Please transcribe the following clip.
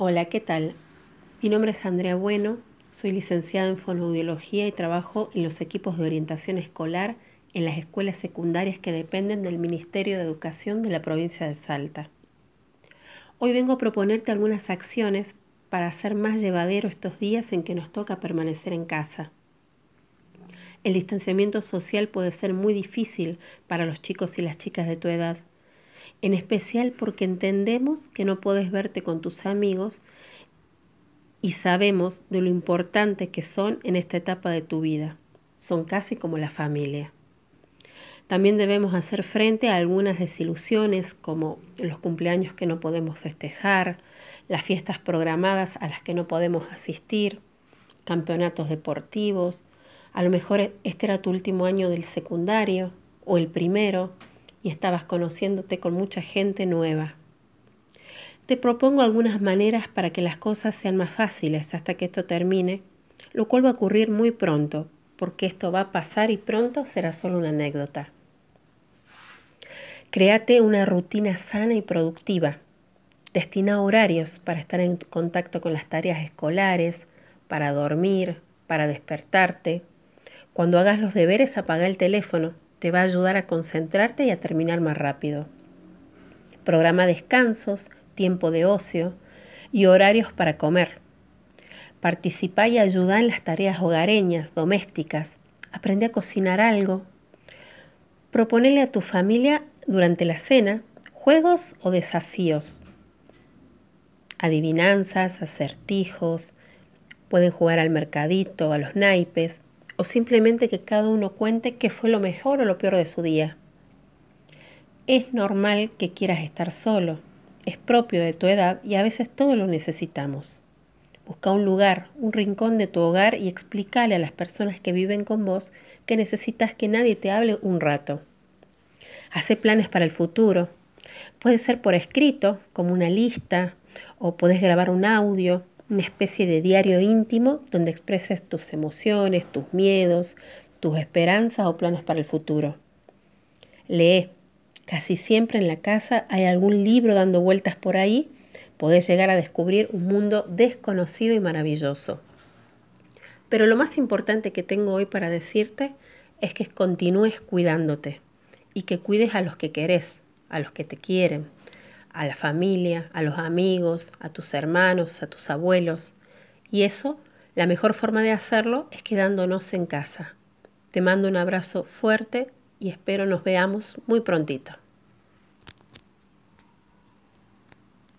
Hola, ¿qué tal? Mi nombre es Andrea Bueno, soy licenciada en fonoaudiología y trabajo en los equipos de orientación escolar en las escuelas secundarias que dependen del Ministerio de Educación de la provincia de Salta. Hoy vengo a proponerte algunas acciones para hacer más llevadero estos días en que nos toca permanecer en casa. El distanciamiento social puede ser muy difícil para los chicos y las chicas de tu edad en especial porque entendemos que no puedes verte con tus amigos y sabemos de lo importante que son en esta etapa de tu vida. Son casi como la familia. También debemos hacer frente a algunas desilusiones como los cumpleaños que no podemos festejar, las fiestas programadas a las que no podemos asistir, campeonatos deportivos, a lo mejor este era tu último año del secundario o el primero estabas conociéndote con mucha gente nueva. Te propongo algunas maneras para que las cosas sean más fáciles hasta que esto termine, lo cual va a ocurrir muy pronto, porque esto va a pasar y pronto será solo una anécdota. Créate una rutina sana y productiva. Destina horarios para estar en contacto con las tareas escolares, para dormir, para despertarte. Cuando hagas los deberes, apaga el teléfono te va a ayudar a concentrarte y a terminar más rápido. Programa descansos, tiempo de ocio y horarios para comer. Participa y ayuda en las tareas hogareñas, domésticas. Aprende a cocinar algo. Proponele a tu familia durante la cena juegos o desafíos. Adivinanzas, acertijos. Pueden jugar al mercadito, a los naipes o simplemente que cada uno cuente qué fue lo mejor o lo peor de su día. Es normal que quieras estar solo, es propio de tu edad y a veces todo lo necesitamos. Busca un lugar, un rincón de tu hogar y explícale a las personas que viven con vos que necesitas que nadie te hable un rato. Hace planes para el futuro. Puede ser por escrito, como una lista, o puedes grabar un audio, una especie de diario íntimo donde expreses tus emociones, tus miedos, tus esperanzas o planes para el futuro. Lee. Casi siempre en la casa hay algún libro dando vueltas por ahí. Podés llegar a descubrir un mundo desconocido y maravilloso. Pero lo más importante que tengo hoy para decirte es que continúes cuidándote y que cuides a los que querés, a los que te quieren, a la familia, a los amigos, a tus hermanos, a tus abuelos. Y eso, la mejor forma de hacerlo es quedándonos en casa. Te mando un abrazo fuerte y espero nos veamos muy prontito.